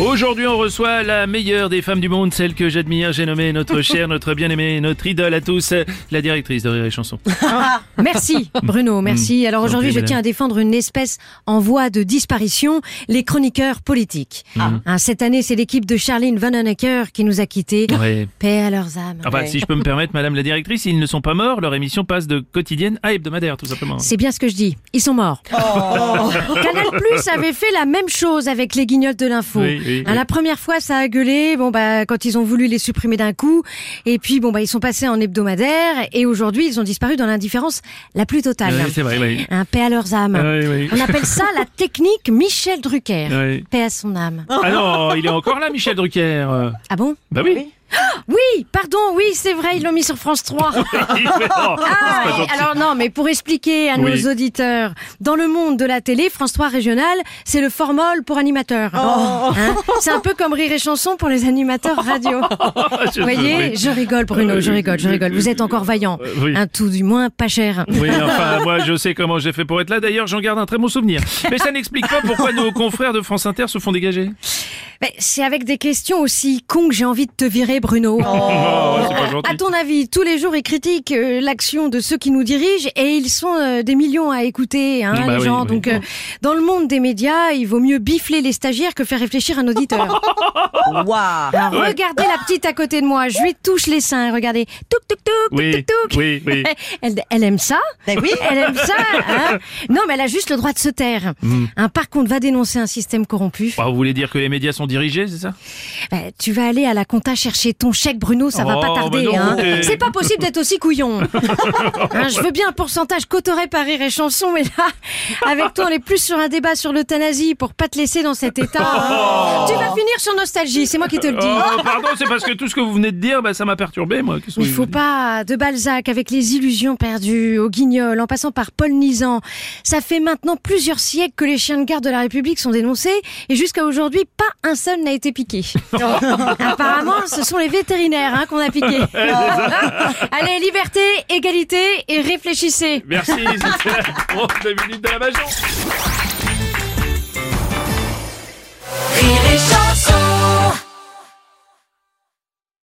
Aujourd'hui, on reçoit la meilleure des femmes du monde, celle que j'admire. J'ai nommé notre chère, notre bien-aimée, notre idole à tous, la directrice de Rire et Chanson. Merci Bruno, merci. Alors aujourd'hui, je tiens à défendre une espèce en voie de disparition, les chroniqueurs politiques. Hein, cette année, c'est l'équipe de Charlene Vanhoenacker qui nous a quittés. Ouais. Paix à leurs âmes. Ah bah, si je peux me permettre, madame la directrice, ils ne sont pas morts, leur émission passe de quotidienne à hebdomadaire, tout simplement. C'est bien ce que je dis. Ils sont morts. Canal Plus avait fait la même chose avec les guignols de l'info. Oui, oui, oui. La première fois, ça a gueulé. Bon bah quand ils ont voulu les supprimer d'un coup, et puis bon bah ils sont passés en hebdomadaire, et aujourd'hui ils ont disparu dans l'indifférence la plus totale. Ouais, c'est vrai, oui. Un paix à leurs âmes. Oui, oui. On appelle ça la technique Michel Drucker. Oui. Paix à son âme. Ah non, il est encore là, Michel Drucker. Ah bon? Bah oui. Oui, pardon, oui, c'est vrai, ils l'ont mis sur France 3. Oh, Ah, alors non, mais pour expliquer à Oui. nos auditeurs, dans le monde de la télé, France 3 régional, c'est le formol pour animateur. Hein c'est un peu comme Rire et Chanson pour les animateurs radio. Vous voyez, oui. je rigole Bruno, je rigole, je rigole. Vous êtes encore vaillant. Euh, oui. Un tout du moins pas cher. Oui, enfin, moi, je sais comment j'ai fait pour être là. D'ailleurs, j'en garde un très bon souvenir. Mais ça n'explique pas pourquoi nos confrères de France Inter se font dégager. Mais c'est avec des questions aussi cons que j'ai envie de te virer Bruno. Oh, pas. À ton avis, tous les jours, ils critiquent euh, l'action de ceux qui nous dirigent et ils sont euh, des millions à écouter, hein, Bah les oui, gens. oui. Donc, euh, dans le monde des médias, il vaut mieux bifler les stagiaires que faire réfléchir un auditeur. Waouh Alors, regardez la petite à côté de moi. Je lui touche les seins. Regardez. Touc, touc, touc, Oui, touc, touc, oui, oui. Elle, elle aime ça Ben oui. Elle aime ça hein Non, mais elle a juste le droit de se taire. Hmm. Hein, par contre, va dénoncer un système corrompu. Bah, vous voulez dire que les médias sont dirigés, c'est ça? Ben, tu vas aller à la compta chercher ton chèque, Bruno, ça va Oh, pas tarder. Hein. C'est pas possible d'être aussi couillon. Hein, je veux bien un pourcentage cotoré par rire et chanson, mais là, avec toi, on est plus sur un débat sur l'euthanasie pour pas te laisser dans cet état. hein. Tu vas finir sur nostalgie, c'est moi qui te le dis. Oh, pardon, c'est parce que tout ce que vous venez de dire, bah, ça m'a perturbé, moi. Qu'est-ce que Il vous faut voulez pas de Balzac avec les illusions perdues, au guignol, en passant par Paul Nizan. Ça fait maintenant plusieurs siècles que les chiens de garde de la République sont dénoncés et jusqu'à aujourd'hui, pas un seul n'a été piqué. Apparemment, ce sont les vétérinaires hein, qu'on a piqué. Allez, liberté, égalité et réfléchissez. Merci, c'était la de minute de la Bajon.